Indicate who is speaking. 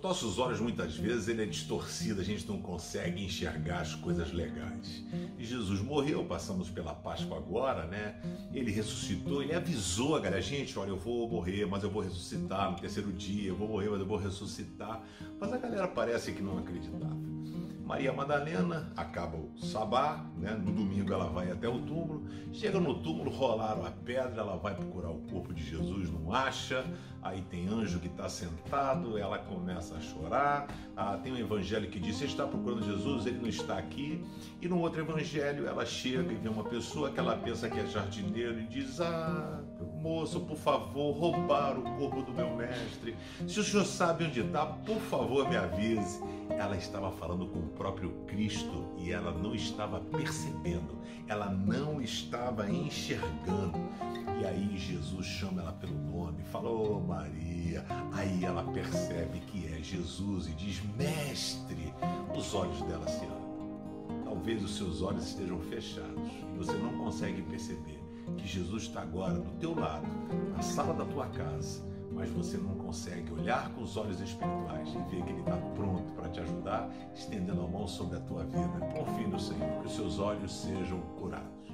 Speaker 1: nossos olhos muitas vezes ele é distorcido, a gente não consegue enxergar as coisas legais. E Jesus morreu, passamos pela Páscoa agora, né? Ele ressuscitou, ele avisou a galera, gente, olha, eu vou morrer, mas eu vou ressuscitar no terceiro dia, eu vou morrer, mas eu vou ressuscitar. Mas a galera parece que não acreditava. Maria Madalena acaba o sabá, né? no domingo ela vai até o túmulo, chega no túmulo, rolaram a pedra, ela vai procurar o corpo de Jesus, não acha, aí tem anjo que está sentado, ela começa a chorar, ah, tem um evangelho que diz, você está procurando Jesus, ele não está aqui, e no outro evangelho ela chega e vê uma pessoa que ela pensa que é jardineiro e diz, ah, moço, por favor, roubaram o corpo do meu mestre, se o senhor sabe onde está, por favor me avise. Ela estava falando com o próprio Cristo e ela não estava percebendo, ela não estava enxergando. E aí Jesus chama ela pelo nome, falou oh, Maria. Aí ela percebe que é Jesus e diz: Mestre, os olhos dela se abrem. Talvez os seus olhos estejam fechados e você não consegue perceber que Jesus está agora do teu lado, na sala da tua casa mas você não consegue olhar com os olhos espirituais e ver que Ele está pronto para te ajudar, estendendo a mão sobre a tua vida. Confie no Senhor, que os seus olhos sejam curados.